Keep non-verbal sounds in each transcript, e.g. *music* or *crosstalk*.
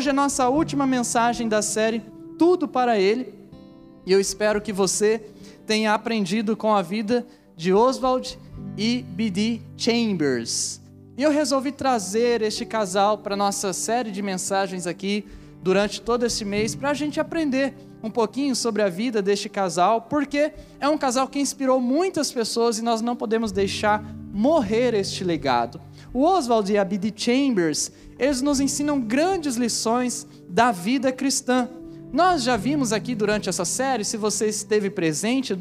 Hoje é nossa última mensagem da série Tudo para Ele. E eu espero que você tenha aprendido com a vida de Oswald e B.D. Chambers. E eu resolvi trazer este casal para nossa série de mensagens aqui durante todo esse mês para a gente aprender um pouquinho sobre a vida deste casal, porque é um casal que inspirou muitas pessoas e nós não podemos deixar morrer este legado. O Oswald e a B.D. Chambers, eles nos ensinam grandes lições da vida cristã. Nós já vimos aqui durante essa série, se você esteve presente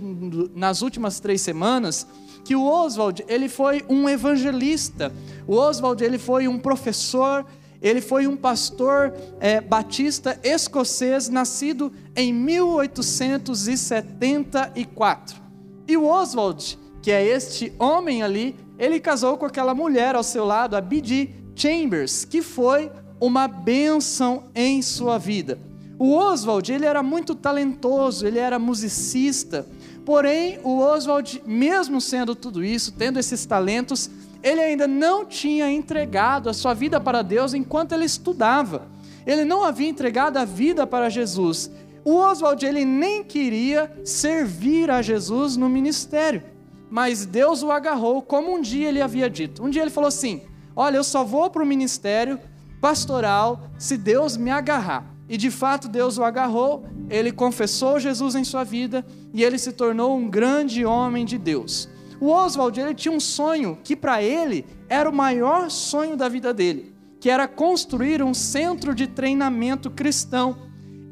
nas últimas três semanas, que o Oswald ele foi um evangelista. O Oswald ele foi um professor ele foi um pastor é, batista escocês, nascido em 1874. E o Oswald, que é este homem ali, ele casou com aquela mulher ao seu lado, a B.D. Chambers, que foi uma bênção em sua vida. O Oswald, ele era muito talentoso, ele era musicista, porém o Oswald, mesmo sendo tudo isso, tendo esses talentos, ele ainda não tinha entregado a sua vida para Deus enquanto ele estudava. Ele não havia entregado a vida para Jesus. O Oswald ele nem queria servir a Jesus no ministério, mas Deus o agarrou como um dia ele havia dito. Um dia ele falou assim: "Olha, eu só vou para o ministério pastoral se Deus me agarrar". E de fato Deus o agarrou, ele confessou Jesus em sua vida e ele se tornou um grande homem de Deus. O Oswald ele tinha um sonho que para ele era o maior sonho da vida dele, que era construir um centro de treinamento cristão.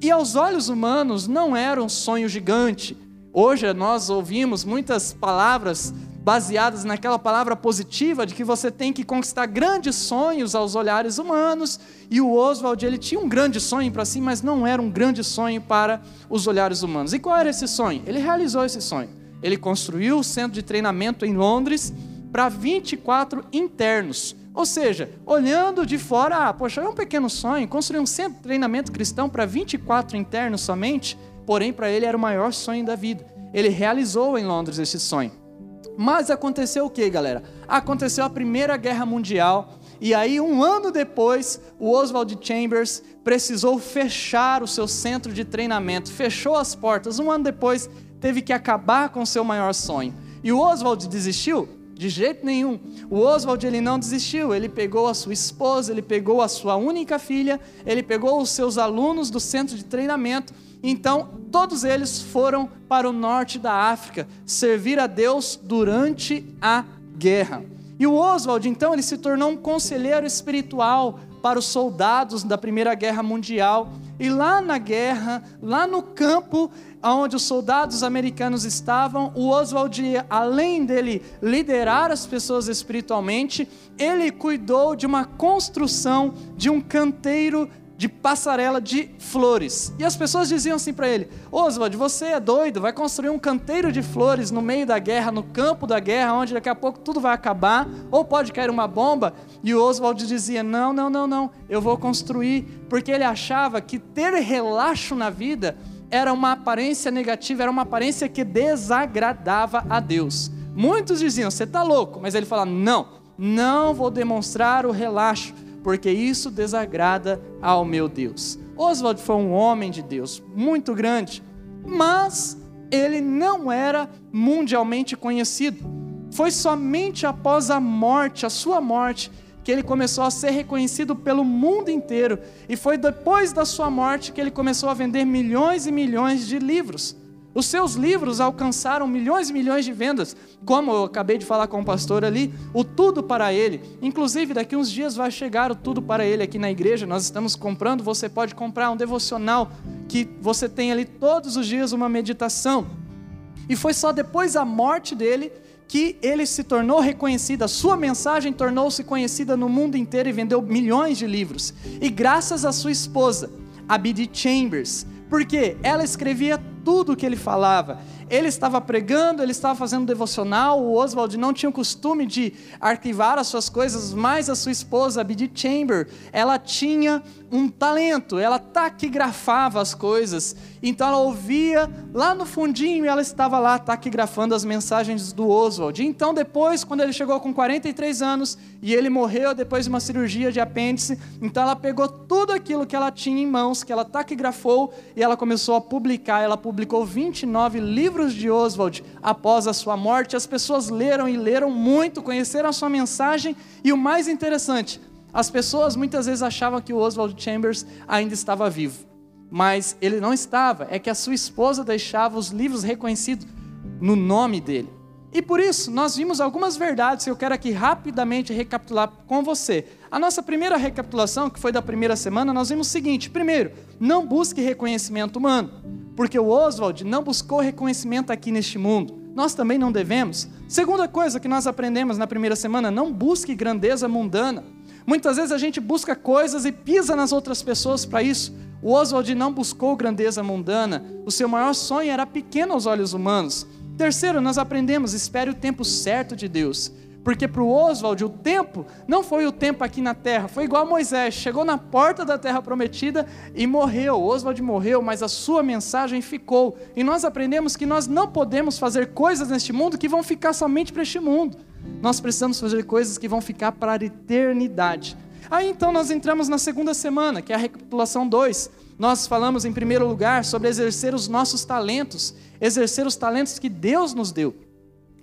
E aos olhos humanos não era um sonho gigante. Hoje nós ouvimos muitas palavras baseadas naquela palavra positiva de que você tem que conquistar grandes sonhos aos olhares humanos. E o Oswald ele tinha um grande sonho para si, mas não era um grande sonho para os olhares humanos. E qual era esse sonho? Ele realizou esse sonho. Ele construiu o centro de treinamento em Londres para 24 internos. Ou seja, olhando de fora, ah, poxa, é um pequeno sonho, construir um centro de treinamento cristão para 24 internos somente, porém para ele era o maior sonho da vida. Ele realizou em Londres esse sonho. Mas aconteceu o que, galera? Aconteceu a Primeira Guerra Mundial, e aí, um ano depois, o Oswald Chambers precisou fechar o seu centro de treinamento, fechou as portas. Um ano depois, teve que acabar com seu maior sonho. E o Oswald desistiu? De jeito nenhum. O Oswald ele não desistiu. Ele pegou a sua esposa, ele pegou a sua única filha, ele pegou os seus alunos do centro de treinamento. Então, todos eles foram para o norte da África servir a Deus durante a guerra. E o Oswald, então, ele se tornou um conselheiro espiritual para os soldados da Primeira Guerra Mundial. E lá na guerra, lá no campo, onde os soldados americanos estavam, o Oswald, além dele liderar as pessoas espiritualmente, ele cuidou de uma construção de um canteiro de passarela de flores. E as pessoas diziam assim para ele: Oswald, você é doido, vai construir um canteiro de flores no meio da guerra, no campo da guerra, onde daqui a pouco tudo vai acabar, ou pode cair uma bomba. E o Oswald dizia: Não, não, não, não, eu vou construir, porque ele achava que ter relaxo na vida era uma aparência negativa, era uma aparência que desagradava a Deus. Muitos diziam: Você está louco, mas ele fala: Não, não vou demonstrar o relaxo porque isso desagrada ao meu Deus. Oswald foi um homem de Deus muito grande, mas ele não era mundialmente conhecido. Foi somente após a morte, a sua morte, que ele começou a ser reconhecido pelo mundo inteiro. E foi depois da sua morte que ele começou a vender milhões e milhões de livros. Os seus livros alcançaram milhões e milhões de vendas, como eu acabei de falar com o pastor ali, o Tudo para Ele. Inclusive, daqui uns dias vai chegar o Tudo para Ele aqui na igreja. Nós estamos comprando, você pode comprar um devocional que você tem ali todos os dias uma meditação. E foi só depois da morte dele que ele se tornou reconhecido, a sua mensagem tornou-se conhecida no mundo inteiro e vendeu milhões de livros. E graças à sua esposa, a B.D. Chambers, porque ela escrevia tudo o que ele falava. ele estava pregando, ele estava fazendo devocional. O Oswald não tinha o costume de arquivar as suas coisas, mas a sua esposa, Biddy Chamber, ela tinha um talento, ela taquigrafava as coisas. Então ela ouvia lá no fundinho e ela estava lá taquigrafando as mensagens do Oswald. Então depois, quando ele chegou com 43 anos e ele morreu depois de uma cirurgia de apêndice, então ela pegou tudo aquilo que ela tinha em mãos, que ela taquigrafou e ela começou a publicar. Ela publicou 29 livros de Oswald após a sua morte. As pessoas leram e leram muito, conheceram a sua mensagem e o mais interessante, as pessoas muitas vezes achavam que o Oswald Chambers ainda estava vivo, mas ele não estava. É que a sua esposa deixava os livros reconhecidos no nome dele. E por isso, nós vimos algumas verdades que eu quero aqui rapidamente recapitular com você. A nossa primeira recapitulação, que foi da primeira semana, nós vimos o seguinte: primeiro, não busque reconhecimento humano, porque o Oswald não buscou reconhecimento aqui neste mundo. Nós também não devemos. Segunda coisa que nós aprendemos na primeira semana: não busque grandeza mundana. Muitas vezes a gente busca coisas e pisa nas outras pessoas para isso. O Oswald não buscou grandeza mundana, o seu maior sonho era pequeno aos olhos humanos. Terceiro, nós aprendemos, espere o tempo certo de Deus. Porque para o Oswald, o tempo não foi o tempo aqui na terra, foi igual a Moisés, chegou na porta da terra prometida e morreu. Oswald morreu, mas a sua mensagem ficou. E nós aprendemos que nós não podemos fazer coisas neste mundo que vão ficar somente para este mundo. Nós precisamos fazer coisas que vão ficar para a eternidade. Aí então nós entramos na segunda semana, que é a recapitulação 2. Nós falamos em primeiro lugar sobre exercer os nossos talentos, exercer os talentos que Deus nos deu.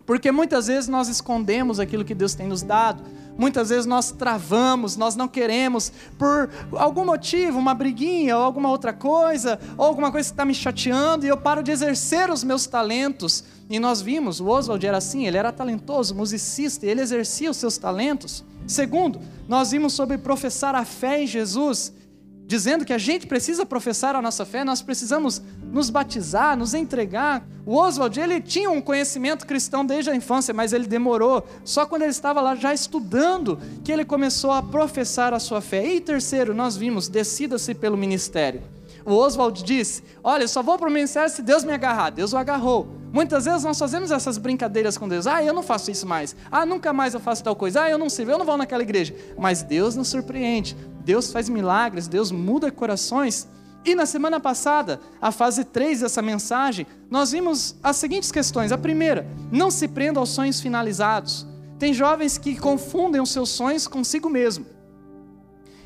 Porque muitas vezes nós escondemos aquilo que Deus tem nos dado, muitas vezes nós travamos, nós não queremos, por algum motivo, uma briguinha ou alguma outra coisa, ou alguma coisa que está me chateando, e eu paro de exercer os meus talentos. E nós vimos, o Oswald era assim, ele era talentoso, musicista, e ele exercia os seus talentos. Segundo, nós vimos sobre professar a fé em Jesus dizendo que a gente precisa professar a nossa fé, nós precisamos nos batizar, nos entregar. O Oswald, ele tinha um conhecimento cristão desde a infância, mas ele demorou. Só quando ele estava lá já estudando que ele começou a professar a sua fé. E terceiro, nós vimos, decida-se pelo ministério. O Oswald disse: Olha, eu só vou para o ministério se Deus me agarrar. Deus o agarrou. Muitas vezes nós fazemos essas brincadeiras com Deus. Ah, eu não faço isso mais. Ah, nunca mais eu faço tal coisa. Ah, eu não sirvo, eu não vou naquela igreja. Mas Deus nos surpreende. Deus faz milagres, Deus muda corações. E na semana passada, a fase 3 dessa mensagem, nós vimos as seguintes questões. A primeira, não se prenda aos sonhos finalizados. Tem jovens que confundem os seus sonhos consigo mesmo.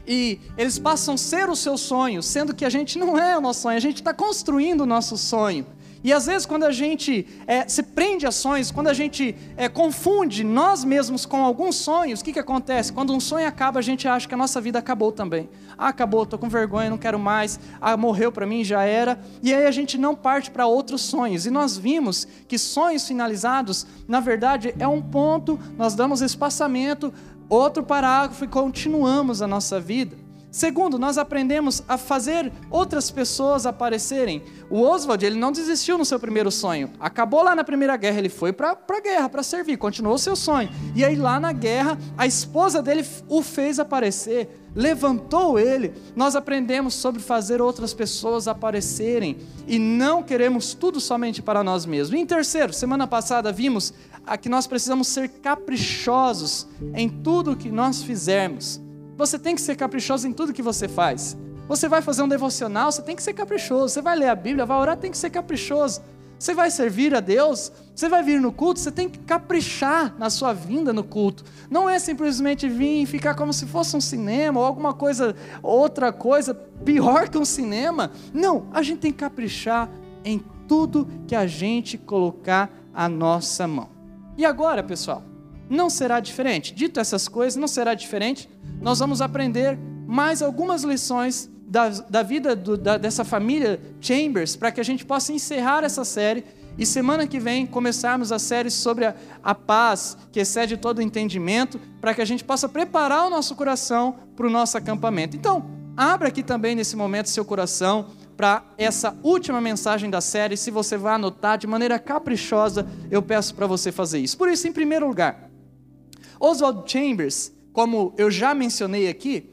E eles passam a ser o seu sonho, sendo que a gente não é o nosso sonho, a gente está construindo o nosso sonho. E às vezes, quando a gente é, se prende a sonhos, quando a gente é, confunde nós mesmos com alguns sonhos, o que, que acontece? Quando um sonho acaba, a gente acha que a nossa vida acabou também. Ah, acabou, estou com vergonha, não quero mais. Ah, morreu para mim, já era. E aí a gente não parte para outros sonhos. E nós vimos que sonhos finalizados, na verdade, é um ponto, nós damos espaçamento, outro parágrafo e continuamos a nossa vida. Segundo, nós aprendemos a fazer outras pessoas aparecerem. O Oswald, ele não desistiu no seu primeiro sonho. Acabou lá na Primeira Guerra, ele foi para a guerra, para servir, continuou o seu sonho. E aí lá na guerra, a esposa dele o fez aparecer, levantou ele. Nós aprendemos sobre fazer outras pessoas aparecerem e não queremos tudo somente para nós mesmos. E em terceiro, semana passada vimos que nós precisamos ser caprichosos em tudo que nós fizermos. Você tem que ser caprichoso em tudo que você faz. Você vai fazer um devocional, você tem que ser caprichoso. Você vai ler a Bíblia, vai orar, tem que ser caprichoso. Você vai servir a Deus, você vai vir no culto, você tem que caprichar na sua vinda no culto. Não é simplesmente vir e ficar como se fosse um cinema ou alguma coisa, outra coisa pior que um cinema. Não, a gente tem que caprichar em tudo que a gente colocar a nossa mão. E agora, pessoal, não será diferente. Dito essas coisas, não será diferente nós vamos aprender mais algumas lições da, da vida do, da, dessa família Chambers, para que a gente possa encerrar essa série e semana que vem começarmos a série sobre a, a paz que excede todo o entendimento, para que a gente possa preparar o nosso coração para o nosso acampamento. Então, abra aqui também nesse momento seu coração para essa última mensagem da série. Se você vai anotar de maneira caprichosa, eu peço para você fazer isso. Por isso, em primeiro lugar, Oswald Chambers como eu já mencionei aqui,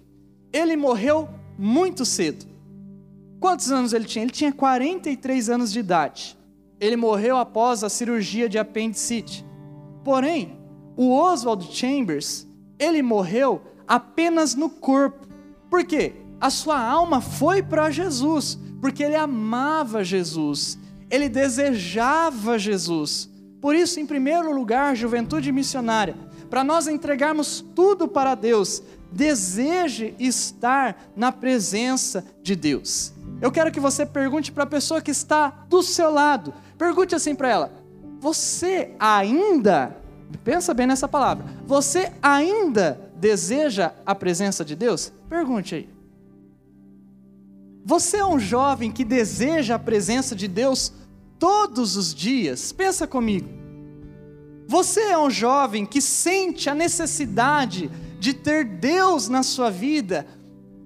ele morreu muito cedo. Quantos anos ele tinha? Ele tinha 43 anos de idade. ele morreu após a cirurgia de apendicite. Porém, o Oswald Chambers, ele morreu apenas no corpo. Por quê? A sua alma foi para Jesus, porque ele amava Jesus, ele desejava Jesus. Por isso, em primeiro lugar, juventude missionária, para nós entregarmos tudo para Deus, deseje estar na presença de Deus. Eu quero que você pergunte para a pessoa que está do seu lado, pergunte assim para ela: Você ainda, pensa bem nessa palavra, você ainda deseja a presença de Deus? Pergunte aí. Você é um jovem que deseja a presença de Deus todos os dias? Pensa comigo. Você é um jovem que sente a necessidade de ter Deus na sua vida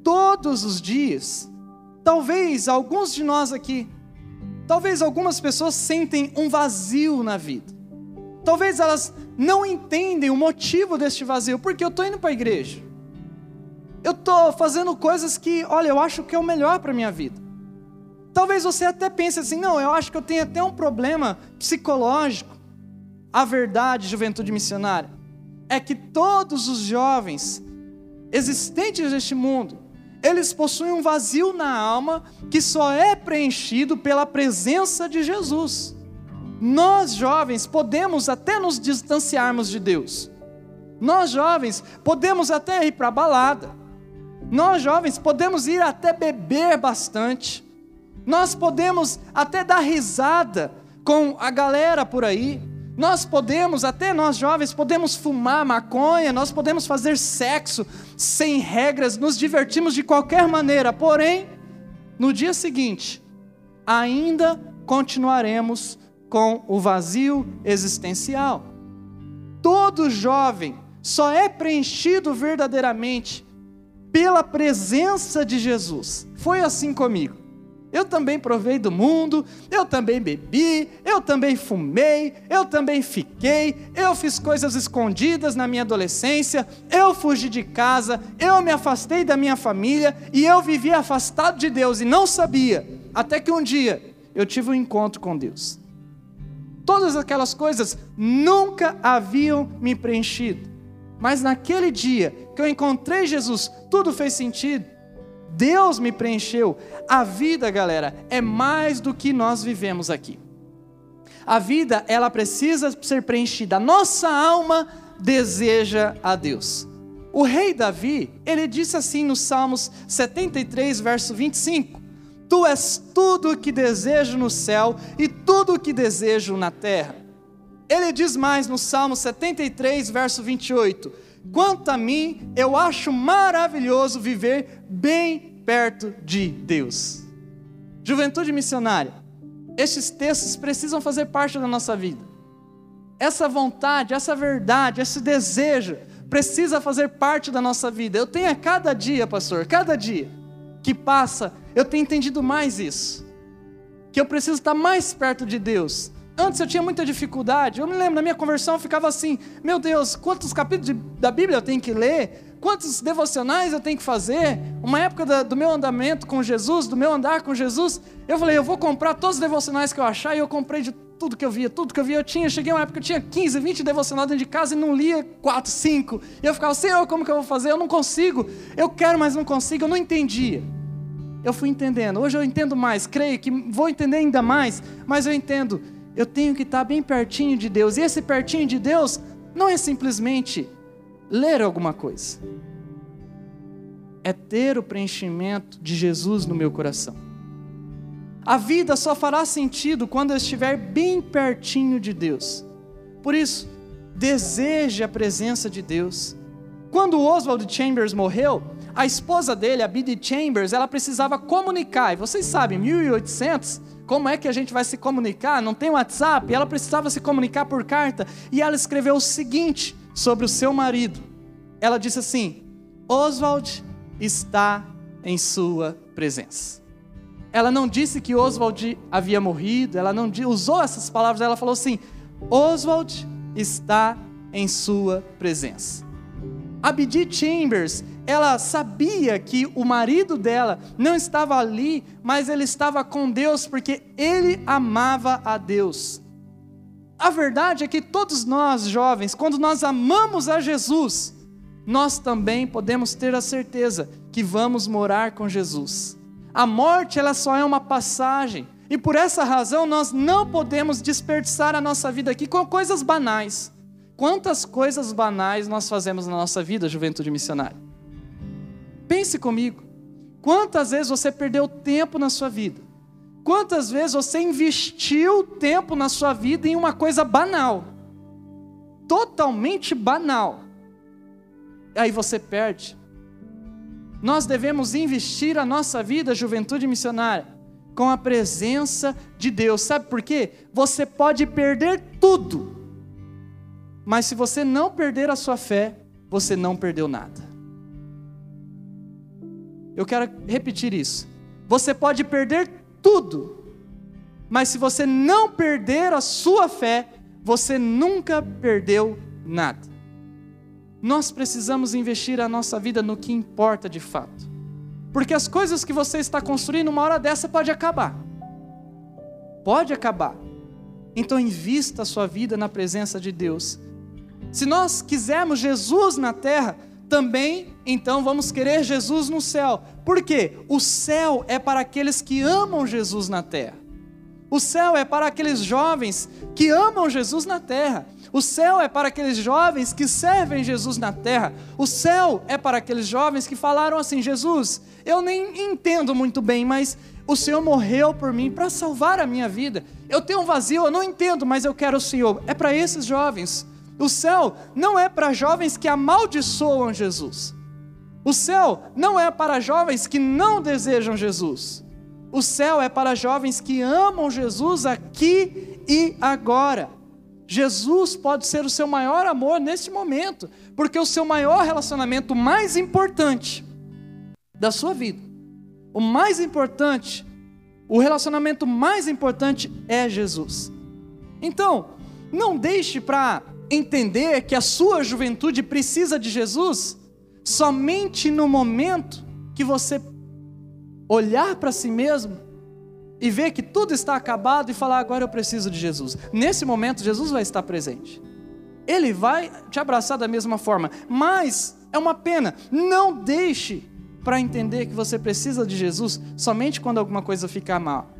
todos os dias? Talvez alguns de nós aqui, talvez algumas pessoas sentem um vazio na vida. Talvez elas não entendem o motivo deste vazio, porque eu estou indo para a igreja. Eu estou fazendo coisas que, olha, eu acho que é o melhor para a minha vida. Talvez você até pense assim, não, eu acho que eu tenho até um problema psicológico. A verdade, juventude missionária, é que todos os jovens existentes neste mundo, eles possuem um vazio na alma que só é preenchido pela presença de Jesus. Nós jovens podemos até nos distanciarmos de Deus. Nós jovens podemos até ir para balada. Nós jovens podemos ir até beber bastante. Nós podemos até dar risada com a galera por aí. Nós podemos, até nós jovens, podemos fumar maconha, nós podemos fazer sexo sem regras, nos divertimos de qualquer maneira. Porém, no dia seguinte, ainda continuaremos com o vazio existencial. Todo jovem só é preenchido verdadeiramente pela presença de Jesus. Foi assim comigo. Eu também provei do mundo, eu também bebi, eu também fumei, eu também fiquei, eu fiz coisas escondidas na minha adolescência, eu fugi de casa, eu me afastei da minha família e eu vivia afastado de Deus e não sabia, até que um dia eu tive um encontro com Deus. Todas aquelas coisas nunca haviam me preenchido. Mas naquele dia que eu encontrei Jesus, tudo fez sentido. Deus me preencheu. A vida, galera, é mais do que nós vivemos aqui. A vida, ela precisa ser preenchida. A nossa alma deseja a Deus. O rei Davi, ele disse assim no Salmos 73, verso 25: Tu és tudo o que desejo no céu e tudo o que desejo na terra. Ele diz mais no Salmo 73, verso 28: Quanto a mim, eu acho maravilhoso viver bem perto de Deus. Juventude missionária, estes textos precisam fazer parte da nossa vida. Essa vontade, essa verdade, esse desejo precisa fazer parte da nossa vida. Eu tenho a cada dia, pastor, cada dia que passa, eu tenho entendido mais isso. Que eu preciso estar mais perto de Deus. Antes eu tinha muita dificuldade. Eu me lembro, na minha conversão eu ficava assim: Meu Deus, quantos capítulos de, da Bíblia eu tenho que ler? Quantos devocionais eu tenho que fazer? Uma época da, do meu andamento com Jesus, do meu andar com Jesus, eu falei: Eu vou comprar todos os devocionais que eu achar. E eu comprei de tudo que eu via, tudo que eu via eu tinha. Cheguei uma época que eu tinha 15, 20 devocionais dentro de casa e não lia 4, 5. E eu ficava: Senhor, como que eu vou fazer? Eu não consigo. Eu quero, mas não consigo. Eu não entendia eu fui entendendo. Hoje eu entendo mais, creio que vou entender ainda mais, mas eu entendo, eu tenho que estar bem pertinho de Deus. E esse pertinho de Deus não é simplesmente ler alguma coisa, é ter o preenchimento de Jesus no meu coração. A vida só fará sentido quando eu estiver bem pertinho de Deus. Por isso, deseje a presença de Deus. Quando Oswald Chambers morreu, a esposa dele, a Biddy Chambers, ela precisava comunicar. E vocês sabem, 1800, como é que a gente vai se comunicar? Não tem WhatsApp. Ela precisava se comunicar por carta. E ela escreveu o seguinte sobre o seu marido. Ela disse assim: Oswald está em sua presença. Ela não disse que Oswald havia morrido, ela não usou essas palavras, ela falou assim: Oswald está em sua presença. Abdi Chambers, ela sabia que o marido dela não estava ali, mas ele estava com Deus porque ele amava a Deus. A verdade é que todos nós, jovens, quando nós amamos a Jesus, nós também podemos ter a certeza que vamos morar com Jesus. A morte, ela só é uma passagem, e por essa razão nós não podemos desperdiçar a nossa vida aqui com coisas banais. Quantas coisas banais nós fazemos na nossa vida, juventude missionária? Pense comigo. Quantas vezes você perdeu tempo na sua vida? Quantas vezes você investiu tempo na sua vida em uma coisa banal? Totalmente banal. Aí você perde. Nós devemos investir a nossa vida, juventude missionária, com a presença de Deus. Sabe por quê? Você pode perder tudo, mas se você não perder a sua fé, você não perdeu nada. Eu quero repetir isso. Você pode perder tudo, mas se você não perder a sua fé, você nunca perdeu nada. Nós precisamos investir a nossa vida no que importa de fato. Porque as coisas que você está construindo, uma hora dessa pode acabar. Pode acabar. Então invista a sua vida na presença de Deus. Se nós quisermos Jesus na terra, também então vamos querer Jesus no céu. Por quê? O céu é para aqueles que amam Jesus na terra. O céu é para aqueles jovens que amam Jesus na terra. O céu é para aqueles jovens que servem Jesus na terra. O céu é para aqueles jovens que falaram assim: Jesus, eu nem entendo muito bem, mas o Senhor morreu por mim para salvar a minha vida. Eu tenho um vazio, eu não entendo, mas eu quero o Senhor. É para esses jovens. O céu não é para jovens que amaldiçoam Jesus. O céu não é para jovens que não desejam Jesus. O céu é para jovens que amam Jesus aqui e agora. Jesus pode ser o seu maior amor neste momento, porque o seu maior relacionamento mais importante da sua vida, o mais importante, o relacionamento mais importante é Jesus. Então, não deixe para entender que a sua juventude precisa de Jesus somente no momento que você olhar para si mesmo e ver que tudo está acabado e falar agora eu preciso de Jesus. Nesse momento Jesus vai estar presente. Ele vai te abraçar da mesma forma, mas é uma pena. Não deixe para entender que você precisa de Jesus somente quando alguma coisa ficar mal.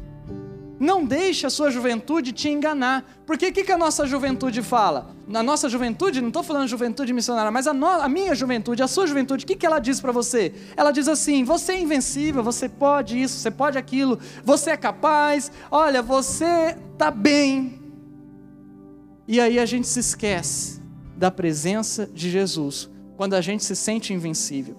Não deixe a sua juventude te enganar. Porque o que, que a nossa juventude fala? Na nossa juventude, não estou falando juventude missionária, mas a, no, a, minha juventude, a sua juventude, o que, que ela diz para você? Ela diz assim: você é invencível, você pode isso, você pode aquilo, você é capaz, olha, você está bem. E aí a gente se esquece da presença de Jesus, quando a gente se sente invencível.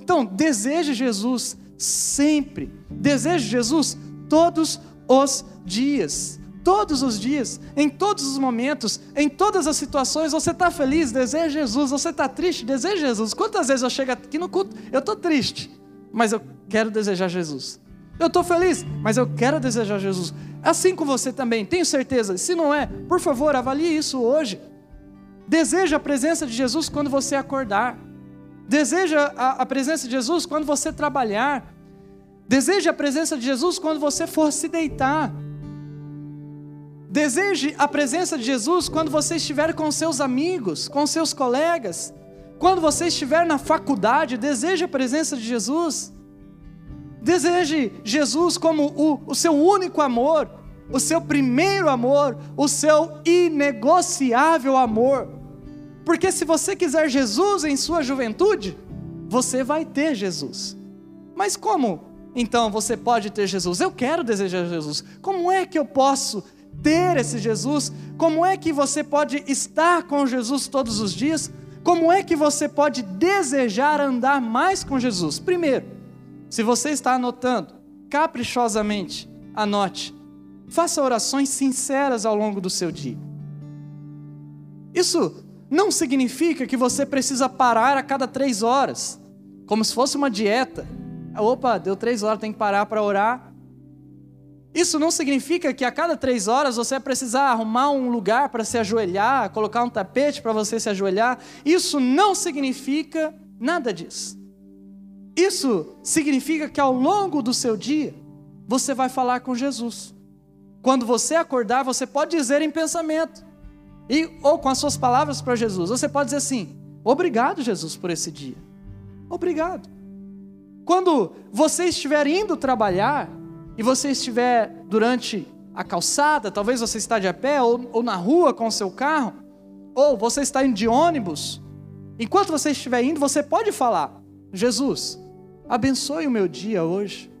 Então, deseje Jesus sempre, deseje Jesus todos os os dias. Todos os dias, em todos os momentos, em todas as situações, você está feliz, deseja Jesus, você está triste, deseja Jesus. Quantas vezes eu chego aqui no culto, eu estou triste, mas eu quero desejar Jesus. Eu estou feliz, mas eu quero desejar Jesus. Assim com você também, tenho certeza. Se não é, por favor, avalie isso hoje. Deseja a presença de Jesus quando você acordar. Deseja a, a presença de Jesus quando você trabalhar. Deseje a presença de Jesus quando você for se deitar. Deseje a presença de Jesus quando você estiver com seus amigos, com seus colegas. Quando você estiver na faculdade, deseje a presença de Jesus. Deseje Jesus como o, o seu único amor, o seu primeiro amor, o seu inegociável amor. Porque se você quiser Jesus em sua juventude, você vai ter Jesus. Mas como então você pode ter Jesus. Eu quero desejar Jesus. Como é que eu posso ter esse Jesus? Como é que você pode estar com Jesus todos os dias? Como é que você pode desejar andar mais com Jesus? Primeiro, se você está anotando, caprichosamente, anote. Faça orações sinceras ao longo do seu dia. Isso não significa que você precisa parar a cada três horas, como se fosse uma dieta Opa, deu três horas, tem que parar para orar. Isso não significa que a cada três horas você vai precisar arrumar um lugar para se ajoelhar, colocar um tapete para você se ajoelhar. Isso não significa nada disso. Isso significa que ao longo do seu dia, você vai falar com Jesus. Quando você acordar, você pode dizer em pensamento, e, ou com as suas palavras para Jesus, você pode dizer assim: Obrigado, Jesus, por esse dia. Obrigado. Quando você estiver indo trabalhar, e você estiver durante a calçada, talvez você está de a pé, ou, ou na rua com o seu carro, ou você está indo de ônibus, enquanto você estiver indo, você pode falar: Jesus, abençoe o meu dia hoje.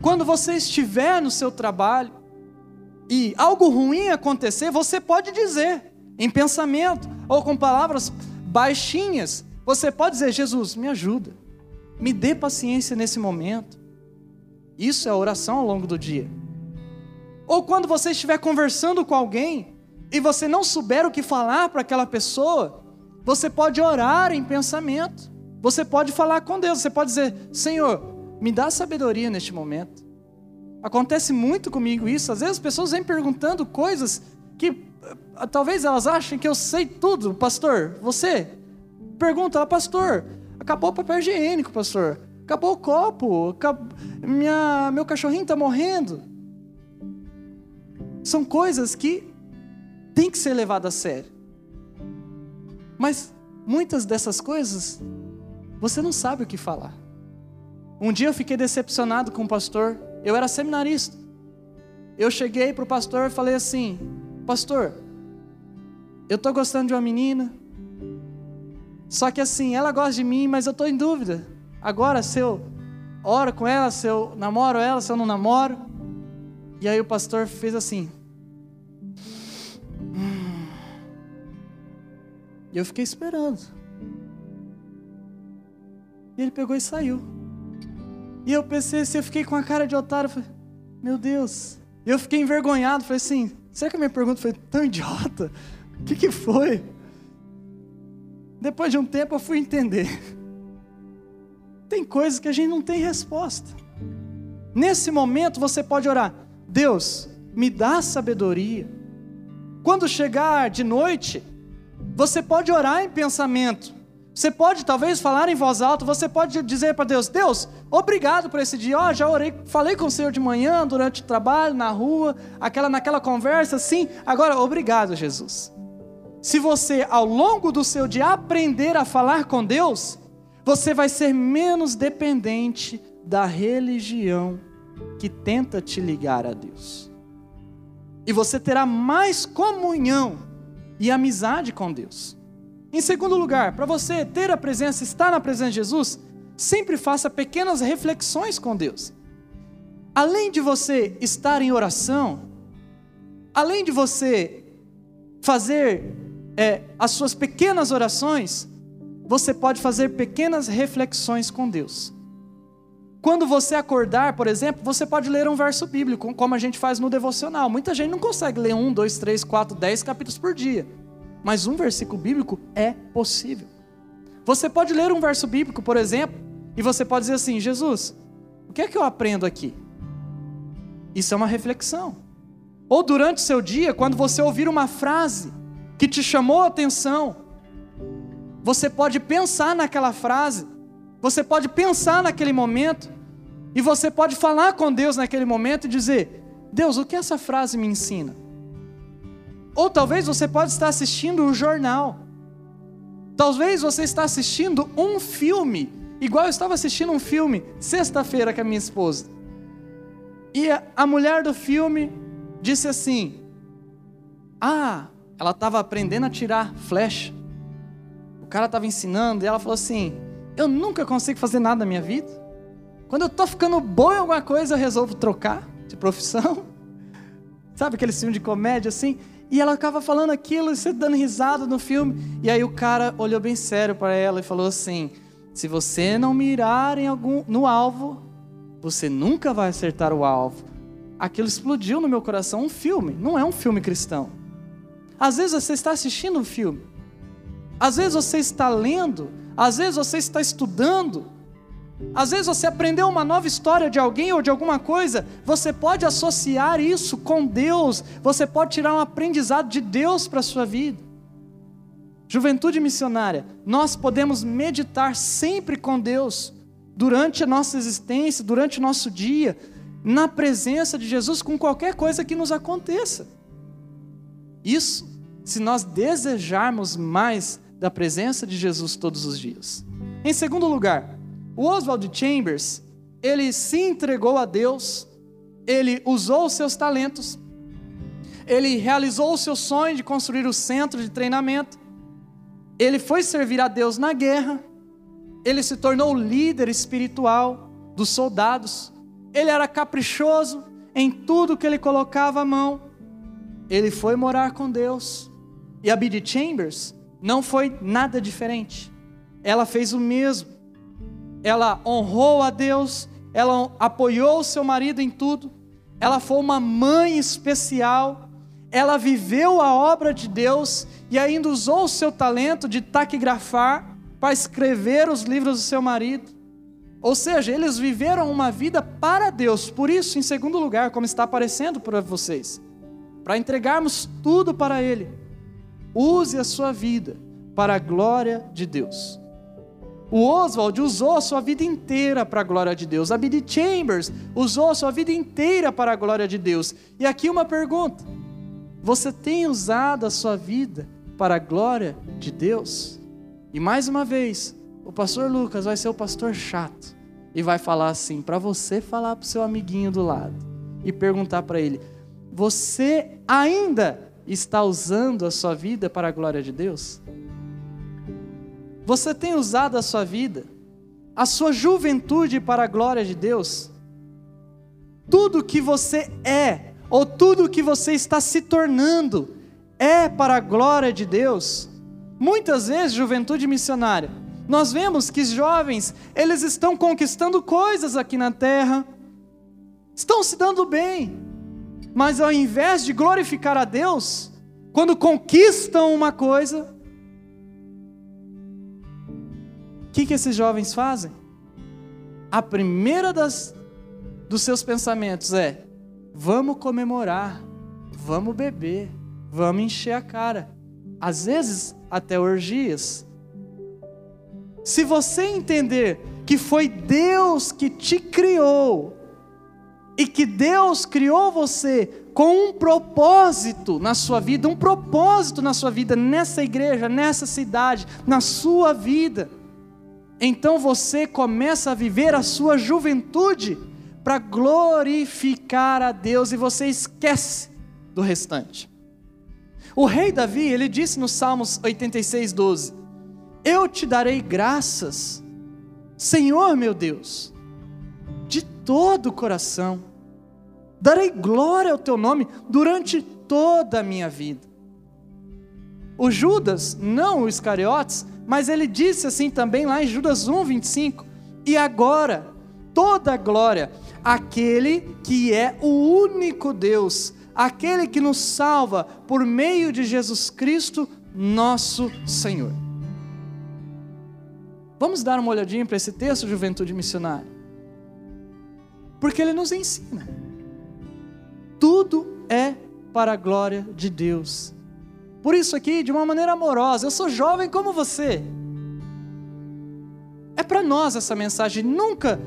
Quando você estiver no seu trabalho e algo ruim acontecer, você pode dizer em pensamento ou com palavras baixinhas, você pode dizer: Jesus, me ajuda, me dê paciência nesse momento. Isso é oração ao longo do dia. Ou quando você estiver conversando com alguém e você não souber o que falar para aquela pessoa, você pode orar em pensamento. Você pode falar com Deus, você pode dizer: Senhor, me dá sabedoria neste momento. Acontece muito comigo isso. Às vezes as pessoas vêm perguntando coisas que eh, talvez elas achem que eu sei tudo. Pastor, você pergunta lá, pastor, acabou o papel higiênico, pastor. Acabou o copo, minha, meu cachorrinho está morrendo. São coisas que têm que ser levadas a sério. Mas muitas dessas coisas você não sabe o que falar. Um dia eu fiquei decepcionado com o pastor, eu era seminarista. Eu cheguei para o pastor e falei assim: Pastor, eu estou gostando de uma menina, só que assim, ela gosta de mim, mas eu estou em dúvida. Agora, se eu oro com ela, se eu namoro ela, se eu não namoro. E aí o pastor fez assim. E eu fiquei esperando. E ele pegou e saiu. E eu pensei assim, eu fiquei com a cara de otário. Falei, meu Deus. E eu fiquei envergonhado. Falei assim, será que a minha pergunta foi tão idiota? O que, que foi? Depois de um tempo eu fui entender. Tem coisas que a gente não tem resposta. Nesse momento você pode orar: Deus, me dá sabedoria. Quando chegar de noite, você pode orar em pensamento. Você pode talvez falar em voz alta, você pode dizer para Deus: Deus, obrigado por esse dia. Ó, oh, já orei, falei com o Senhor de manhã, durante o trabalho, na rua, aquela naquela conversa, sim. Agora, obrigado, Jesus. Se você ao longo do seu dia aprender a falar com Deus, você vai ser menos dependente da religião que tenta te ligar a Deus. E você terá mais comunhão e amizade com Deus. Em segundo lugar, para você ter a presença, estar na presença de Jesus, sempre faça pequenas reflexões com Deus. Além de você estar em oração, além de você fazer é, as suas pequenas orações, você pode fazer pequenas reflexões com Deus. Quando você acordar, por exemplo, você pode ler um verso bíblico, como a gente faz no devocional. Muita gente não consegue ler um, dois, três, quatro, dez capítulos por dia mas um versículo bíblico é possível. Você pode ler um verso bíblico, por exemplo, e você pode dizer assim: Jesus, o que é que eu aprendo aqui? Isso é uma reflexão. Ou durante o seu dia, quando você ouvir uma frase que te chamou a atenção, você pode pensar naquela frase, você pode pensar naquele momento, e você pode falar com Deus naquele momento e dizer: Deus, o que essa frase me ensina? Ou talvez você pode estar assistindo um jornal. Talvez você está assistindo um filme, igual eu estava assistindo um filme sexta-feira com a minha esposa. E a mulher do filme disse assim: Ah, ela estava aprendendo a tirar flecha. O cara estava ensinando e ela falou assim: Eu nunca consigo fazer nada na minha vida. Quando eu estou ficando bom em alguma coisa, eu resolvo trocar de profissão. *laughs* Sabe aquele filme de comédia assim? E ela acaba falando aquilo e você dando risada no filme. E aí o cara olhou bem sério para ela e falou assim: se você não mirar em algum no alvo, você nunca vai acertar o alvo. Aquilo explodiu no meu coração um filme, não é um filme cristão. Às vezes você está assistindo um filme. Às vezes você está lendo, às vezes você está estudando, às vezes você aprendeu uma nova história de alguém ou de alguma coisa, você pode associar isso com Deus, você pode tirar um aprendizado de Deus para a sua vida. Juventude missionária, nós podemos meditar sempre com Deus, durante a nossa existência, durante o nosso dia, na presença de Jesus, com qualquer coisa que nos aconteça. Isso se nós desejarmos mais da presença de Jesus todos os dias. Em segundo lugar, o Oswald Chambers, ele se entregou a Deus, ele usou os seus talentos, ele realizou o seu sonho de construir o centro de treinamento, ele foi servir a Deus na guerra, ele se tornou líder espiritual dos soldados, ele era caprichoso em tudo que ele colocava a mão, ele foi morar com Deus, e a Biddy Chambers não foi nada diferente, ela fez o mesmo, ela honrou a Deus, ela apoiou o seu marido em tudo, ela foi uma mãe especial, ela viveu a obra de Deus e ainda usou o seu talento de taquigrafar para escrever os livros do seu marido. Ou seja, eles viveram uma vida para Deus. Por isso, em segundo lugar, como está aparecendo para vocês, para entregarmos tudo para Ele, use a sua vida para a glória de Deus. O Oswald usou a sua vida inteira para a glória de Deus. A B.D. Chambers usou a sua vida inteira para a glória de Deus. E aqui uma pergunta: você tem usado a sua vida para a glória de Deus? E mais uma vez, o pastor Lucas vai ser o pastor chato e vai falar assim para você falar para o seu amiguinho do lado e perguntar para ele: você ainda está usando a sua vida para a glória de Deus? Você tem usado a sua vida, a sua juventude para a glória de Deus? Tudo que você é, ou tudo que você está se tornando, é para a glória de Deus? Muitas vezes, juventude missionária, nós vemos que jovens, eles estão conquistando coisas aqui na terra, estão se dando bem, mas ao invés de glorificar a Deus, quando conquistam uma coisa, o que, que esses jovens fazem? A primeira das, dos seus pensamentos é: vamos comemorar, vamos beber, vamos encher a cara. Às vezes, até orgias. Se você entender que foi Deus que te criou, e que Deus criou você com um propósito na sua vida, um propósito na sua vida, nessa igreja, nessa cidade, na sua vida então você começa a viver a sua juventude para glorificar a Deus e você esquece do restante. O rei Davi, ele disse no Salmos 86, 12: Eu te darei graças, Senhor meu Deus, de todo o coração, darei glória ao teu nome durante toda a minha vida. O Judas, não o Iscariotes, mas ele disse assim também lá em Judas 1, 25: E agora, toda a glória, aquele que é o único Deus, aquele que nos salva por meio de Jesus Cristo, nosso Senhor. Vamos dar uma olhadinha para esse texto, Juventude Missionária. Porque ele nos ensina. Tudo é para a glória de Deus. Por isso aqui, de uma maneira amorosa, eu sou jovem como você. É para nós essa mensagem. Nunca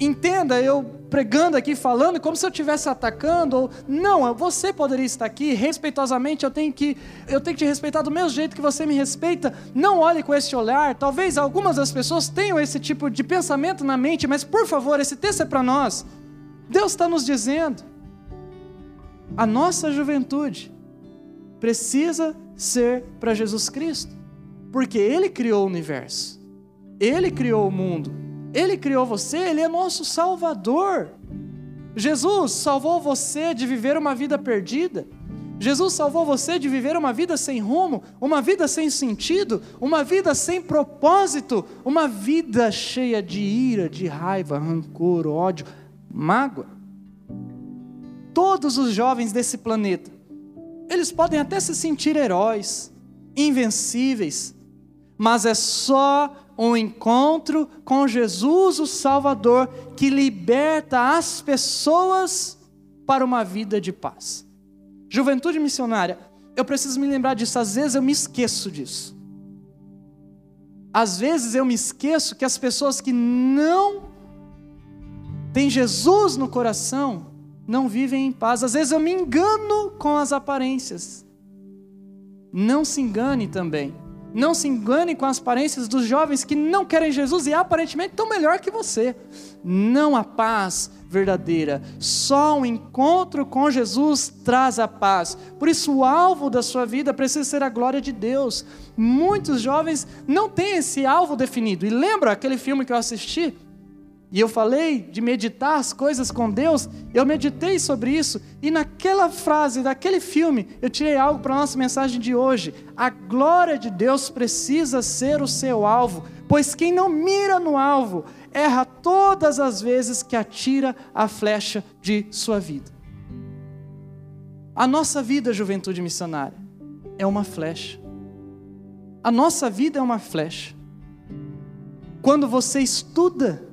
entenda eu pregando aqui, falando como se eu estivesse atacando. Ou... Não, você poderia estar aqui respeitosamente. Eu tenho que, eu tenho que te respeitar do mesmo jeito que você me respeita. Não olhe com esse olhar. Talvez algumas das pessoas tenham esse tipo de pensamento na mente, mas por favor, esse texto é para nós. Deus está nos dizendo. A nossa juventude precisa ser para Jesus Cristo, porque Ele criou o universo, Ele criou o mundo, Ele criou você, Ele é nosso Salvador. Jesus salvou você de viver uma vida perdida. Jesus salvou você de viver uma vida sem rumo, uma vida sem sentido, uma vida sem propósito, uma vida cheia de ira, de raiva, rancor, ódio, mágoa. Todos os jovens desse planeta eles podem até se sentir heróis, invencíveis, mas é só um encontro com Jesus, o Salvador, que liberta as pessoas para uma vida de paz. Juventude missionária, eu preciso me lembrar disso, às vezes eu me esqueço disso. Às vezes eu me esqueço que as pessoas que não têm Jesus no coração não vivem em paz. Às vezes eu me engano com as aparências. Não se engane também. Não se engane com as aparências dos jovens que não querem Jesus e aparentemente estão melhor que você. Não há paz verdadeira. Só o encontro com Jesus traz a paz. Por isso, o alvo da sua vida precisa ser a glória de Deus. Muitos jovens não têm esse alvo definido. E lembra aquele filme que eu assisti? E eu falei de meditar as coisas com Deus, eu meditei sobre isso, e naquela frase, daquele filme, eu tirei algo para a nossa mensagem de hoje. A glória de Deus precisa ser o seu alvo, pois quem não mira no alvo, erra todas as vezes que atira a flecha de sua vida. A nossa vida, juventude missionária, é uma flecha. A nossa vida é uma flecha. Quando você estuda,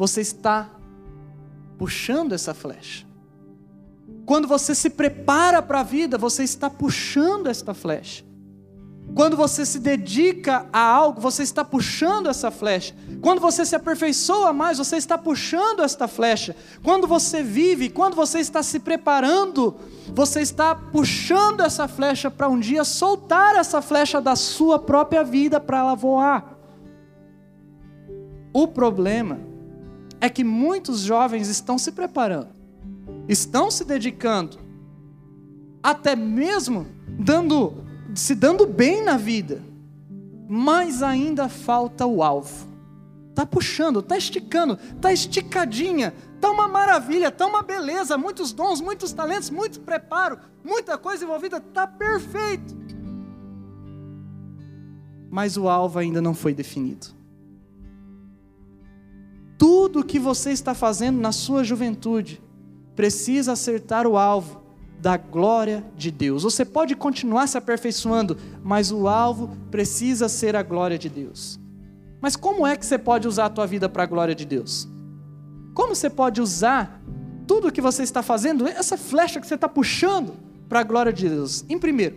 você está puxando essa flecha. Quando você se prepara para a vida, você está puxando esta flecha. Quando você se dedica a algo, você está puxando essa flecha. Quando você se aperfeiçoa mais, você está puxando esta flecha. Quando você vive, quando você está se preparando, você está puxando essa flecha para um dia soltar essa flecha da sua própria vida para ela voar. O problema é que muitos jovens estão se preparando, estão se dedicando, até mesmo dando, se dando bem na vida, mas ainda falta o alvo. Está puxando, está esticando, está esticadinha, está uma maravilha, está uma beleza, muitos dons, muitos talentos, muito preparo, muita coisa envolvida, está perfeito. Mas o alvo ainda não foi definido tudo que você está fazendo na sua juventude precisa acertar o alvo da glória de Deus. Você pode continuar se aperfeiçoando, mas o alvo precisa ser a glória de Deus. Mas como é que você pode usar a tua vida para a glória de Deus? Como você pode usar tudo que você está fazendo, essa flecha que você está puxando para a glória de Deus? Em primeiro,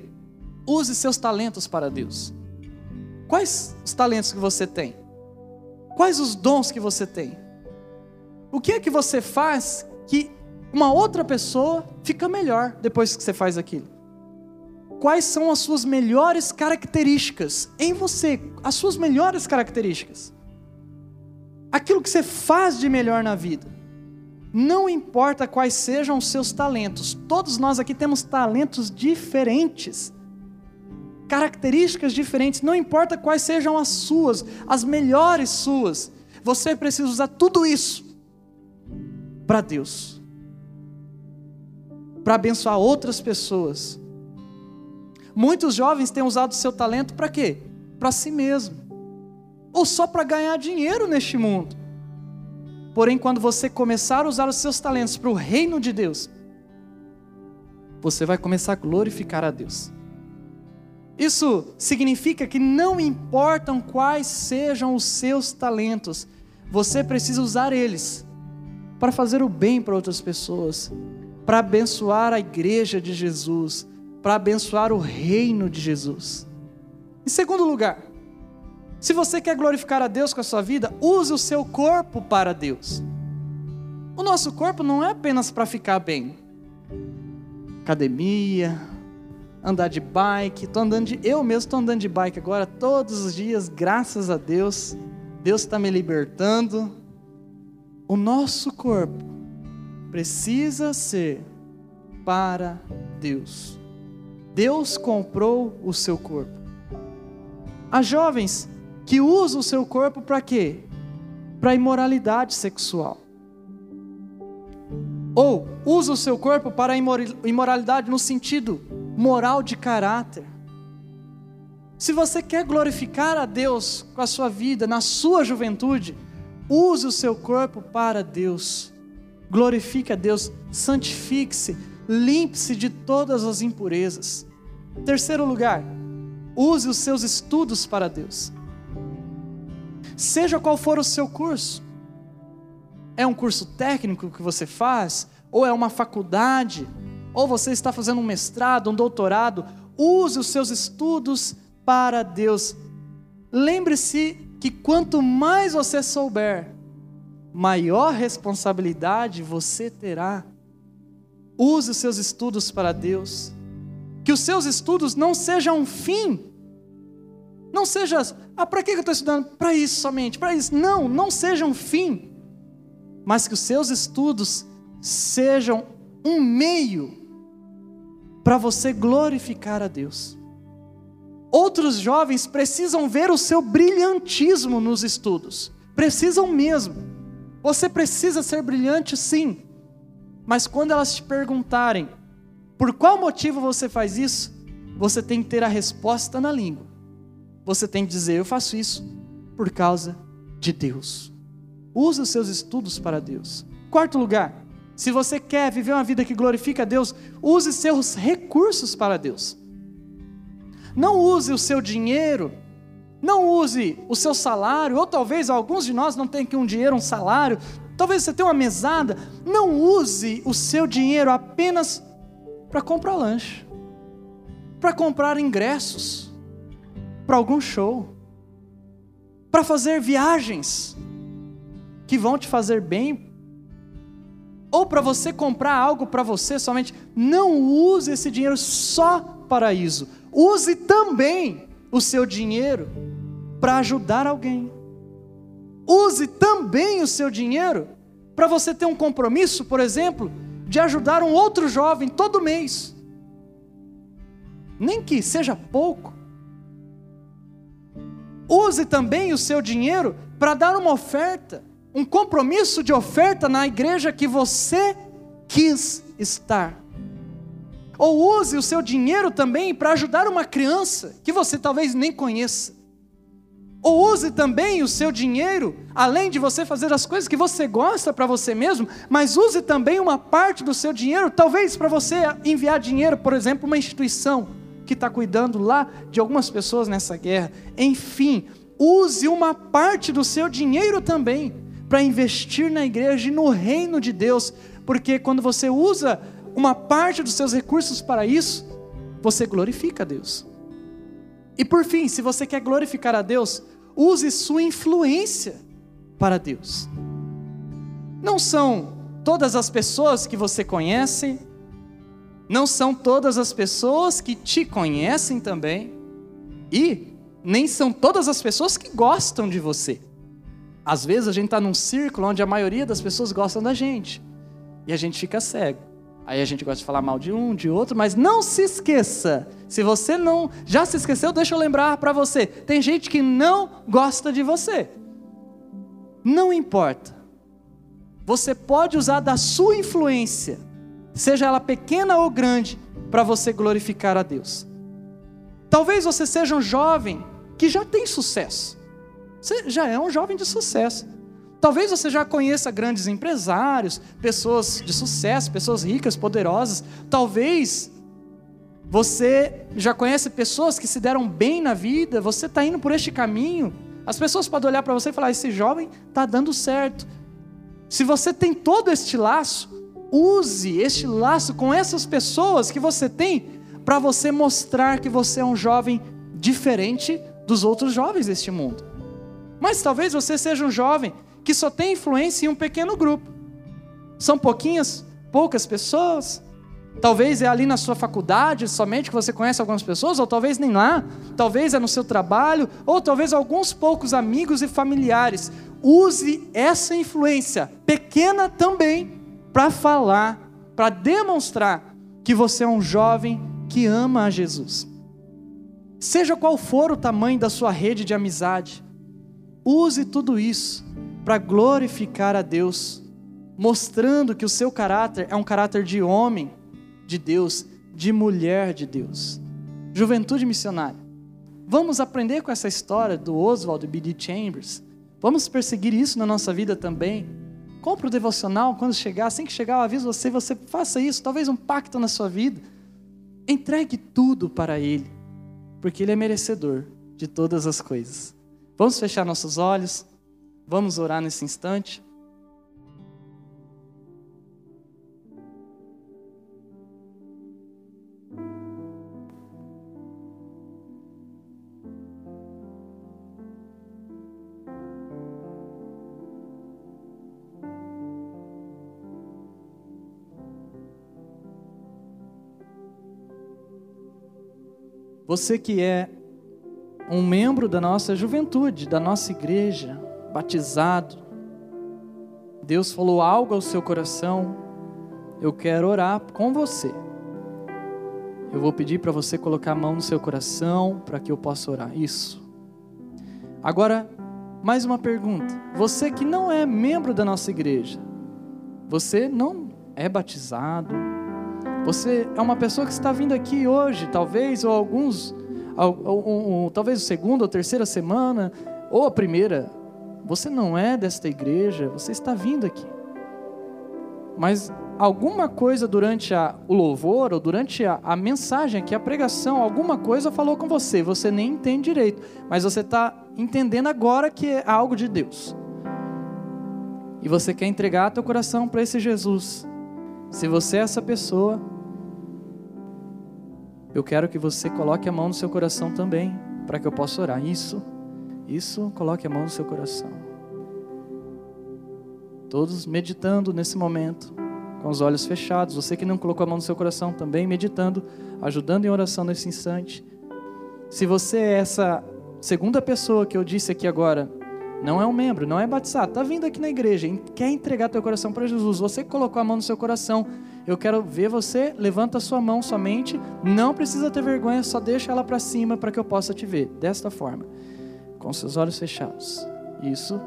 use seus talentos para Deus. Quais os talentos que você tem? Quais os dons que você tem? O que é que você faz que uma outra pessoa fica melhor depois que você faz aquilo? Quais são as suas melhores características em você? As suas melhores características. Aquilo que você faz de melhor na vida. Não importa quais sejam os seus talentos, todos nós aqui temos talentos diferentes características diferentes, não importa quais sejam as suas, as melhores suas, você precisa usar tudo isso para Deus, para abençoar outras pessoas. Muitos jovens têm usado seu talento para quê? Para si mesmo, ou só para ganhar dinheiro neste mundo. Porém, quando você começar a usar os seus talentos para o reino de Deus, você vai começar a glorificar a Deus. Isso significa que não importam quais sejam os seus talentos, você precisa usar eles para fazer o bem para outras pessoas, para abençoar a igreja de Jesus, para abençoar o reino de Jesus. Em segundo lugar, se você quer glorificar a Deus com a sua vida, use o seu corpo para Deus. O nosso corpo não é apenas para ficar bem. Academia, andar de bike, tô andando de, eu mesmo estou andando de bike agora todos os dias, graças a Deus. Deus está me libertando. O nosso corpo precisa ser para Deus. Deus comprou o seu corpo. Há jovens que usam o seu corpo para quê? Para imoralidade sexual. Ou usa o seu corpo para imoralidade no sentido moral de caráter. Se você quer glorificar a Deus com a sua vida, na sua juventude, use o seu corpo para Deus. Glorifique a Deus, santifique-se, limpe-se de todas as impurezas. Terceiro lugar, use os seus estudos para Deus. Seja qual for o seu curso, é um curso técnico que você faz, ou é uma faculdade, ou você está fazendo um mestrado, um doutorado, use os seus estudos para Deus. lembre-se que quanto mais você souber, maior responsabilidade você terá. Use os seus estudos para Deus. Que os seus estudos não sejam um fim. Não seja, ah, para que eu estou estudando? Para isso somente, para isso. Não, não seja um fim. Mas que os seus estudos sejam um meio para você glorificar a Deus. Outros jovens precisam ver o seu brilhantismo nos estudos. Precisam mesmo. Você precisa ser brilhante, sim. Mas quando elas te perguntarem por qual motivo você faz isso, você tem que ter a resposta na língua. Você tem que dizer: Eu faço isso por causa de Deus. Use os seus estudos para Deus. Quarto lugar, se você quer viver uma vida que glorifica a Deus, use seus recursos para Deus. Não use o seu dinheiro, não use o seu salário, ou talvez alguns de nós não tenham aqui um dinheiro, um salário, talvez você tenha uma mesada. Não use o seu dinheiro apenas para comprar lanche, para comprar ingressos para algum show, para fazer viagens que vão te fazer bem ou para você comprar algo para você somente. Não use esse dinheiro só para isso. Use também o seu dinheiro para ajudar alguém. Use também o seu dinheiro para você ter um compromisso, por exemplo, de ajudar um outro jovem todo mês. Nem que seja pouco. Use também o seu dinheiro para dar uma oferta um compromisso de oferta na igreja que você quis estar. Ou use o seu dinheiro também para ajudar uma criança que você talvez nem conheça. Ou use também o seu dinheiro, além de você fazer as coisas que você gosta para você mesmo, mas use também uma parte do seu dinheiro, talvez para você enviar dinheiro, por exemplo, uma instituição que está cuidando lá de algumas pessoas nessa guerra. Enfim, use uma parte do seu dinheiro também para investir na igreja e no reino de Deus, porque quando você usa uma parte dos seus recursos para isso, você glorifica a Deus. E por fim, se você quer glorificar a Deus, use sua influência para Deus. Não são todas as pessoas que você conhece, não são todas as pessoas que te conhecem também, e nem são todas as pessoas que gostam de você. Às vezes a gente está num círculo onde a maioria das pessoas gostam da gente e a gente fica cego. Aí a gente gosta de falar mal de um, de outro, mas não se esqueça. Se você não já se esqueceu, deixa eu lembrar para você. Tem gente que não gosta de você. Não importa. Você pode usar da sua influência, seja ela pequena ou grande, para você glorificar a Deus. Talvez você seja um jovem que já tem sucesso. Você já é um jovem de sucesso. Talvez você já conheça grandes empresários, pessoas de sucesso, pessoas ricas, poderosas. Talvez você já conhece pessoas que se deram bem na vida, você está indo por este caminho. As pessoas podem olhar para você e falar: esse jovem está dando certo. Se você tem todo este laço, use este laço com essas pessoas que você tem para você mostrar que você é um jovem diferente dos outros jovens deste mundo. Mas talvez você seja um jovem que só tem influência em um pequeno grupo. São pouquinhas, poucas pessoas. Talvez é ali na sua faculdade somente que você conhece algumas pessoas, ou talvez nem lá. Talvez é no seu trabalho, ou talvez alguns poucos amigos e familiares. Use essa influência, pequena também, para falar, para demonstrar que você é um jovem que ama a Jesus. Seja qual for o tamanho da sua rede de amizade, Use tudo isso para glorificar a Deus, mostrando que o seu caráter é um caráter de homem de Deus, de mulher de Deus. Juventude missionária. Vamos aprender com essa história do Oswald e B.D. Chambers. Vamos perseguir isso na nossa vida também. Compre o devocional quando chegar, assim que chegar, eu aviso você, você faça isso, talvez um pacto na sua vida. Entregue tudo para Ele, porque Ele é merecedor de todas as coisas. Vamos fechar nossos olhos, vamos orar nesse instante. Você que é um membro da nossa juventude, da nossa igreja, batizado, Deus falou algo ao seu coração, eu quero orar com você. Eu vou pedir para você colocar a mão no seu coração para que eu possa orar. Isso. Agora, mais uma pergunta. Você que não é membro da nossa igreja, você não é batizado, você é uma pessoa que está vindo aqui hoje, talvez, ou alguns, ou, ou, talvez a segunda ou terceira semana, ou a primeira. Você não é desta igreja, você está vindo aqui. Mas alguma coisa durante a, o louvor, ou durante a, a mensagem aqui, a pregação, alguma coisa falou com você, você nem entende direito, mas você está entendendo agora que é algo de Deus. E você quer entregar teu coração para esse Jesus. Se você é essa pessoa, eu quero que você coloque a mão no seu coração também, para que eu possa orar. Isso, isso, coloque a mão no seu coração. Todos meditando nesse momento, com os olhos fechados. Você que não colocou a mão no seu coração também, meditando, ajudando em oração nesse instante. Se você é essa segunda pessoa que eu disse aqui agora, não é um membro, não é batizado, está vindo aqui na igreja, quer entregar teu coração para Jesus, você que colocou a mão no seu coração, eu quero ver você, levanta sua mão somente, não precisa ter vergonha, só deixa ela para cima para que eu possa te ver, desta forma, com seus olhos fechados. Isso,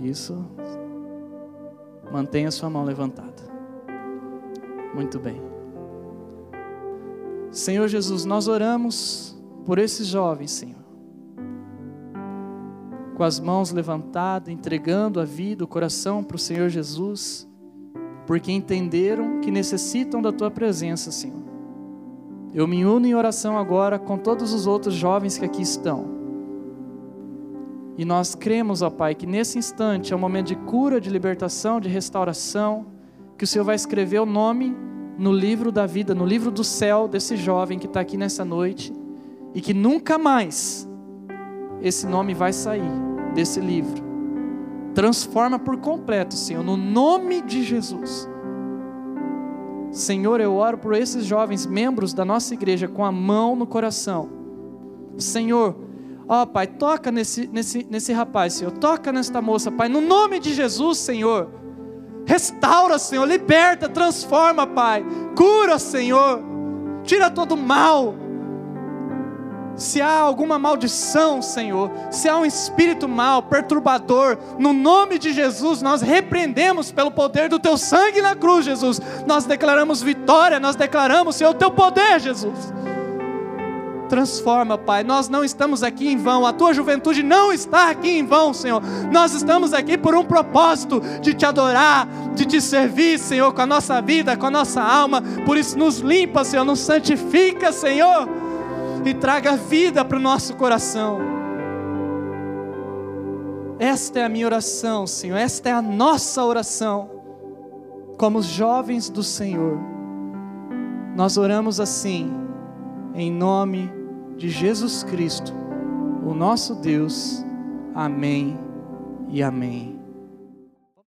isso, mantenha sua mão levantada. Muito bem. Senhor Jesus, nós oramos por esses jovens, Senhor com as mãos levantadas, entregando a vida, o coração para o Senhor Jesus, porque entenderam que necessitam da tua presença, Senhor. Eu me uno em oração agora com todos os outros jovens que aqui estão. E nós cremos, ó Pai, que nesse instante é um momento de cura, de libertação, de restauração, que o Senhor vai escrever o nome no livro da vida, no livro do céu desse jovem que está aqui nessa noite, e que nunca mais esse nome vai sair desse livro. Transforma por completo, Senhor, no nome de Jesus. Senhor, eu oro por esses jovens membros da nossa igreja com a mão no coração. Senhor, ó Pai, toca nesse, nesse, nesse rapaz, Senhor, toca nesta moça, Pai, no nome de Jesus, Senhor. Restaura, Senhor, liberta, transforma, Pai. Cura, Senhor. Tira todo mal se há alguma maldição, Senhor, se há um espírito mal, perturbador, no nome de Jesus, nós repreendemos pelo poder do teu sangue na cruz, Jesus. Nós declaramos vitória, nós declaramos, Senhor, o teu poder, Jesus. Transforma, Pai. Nós não estamos aqui em vão. A tua juventude não está aqui em vão, Senhor. Nós estamos aqui por um propósito de te adorar, de te servir, Senhor, com a nossa vida, com a nossa alma. Por isso, nos limpa, Senhor, nos santifica, Senhor e traga vida para o nosso coração. Esta é a minha oração, Senhor, esta é a nossa oração, como os jovens do Senhor. Nós oramos assim, em nome de Jesus Cristo, o nosso Deus. Amém e amém.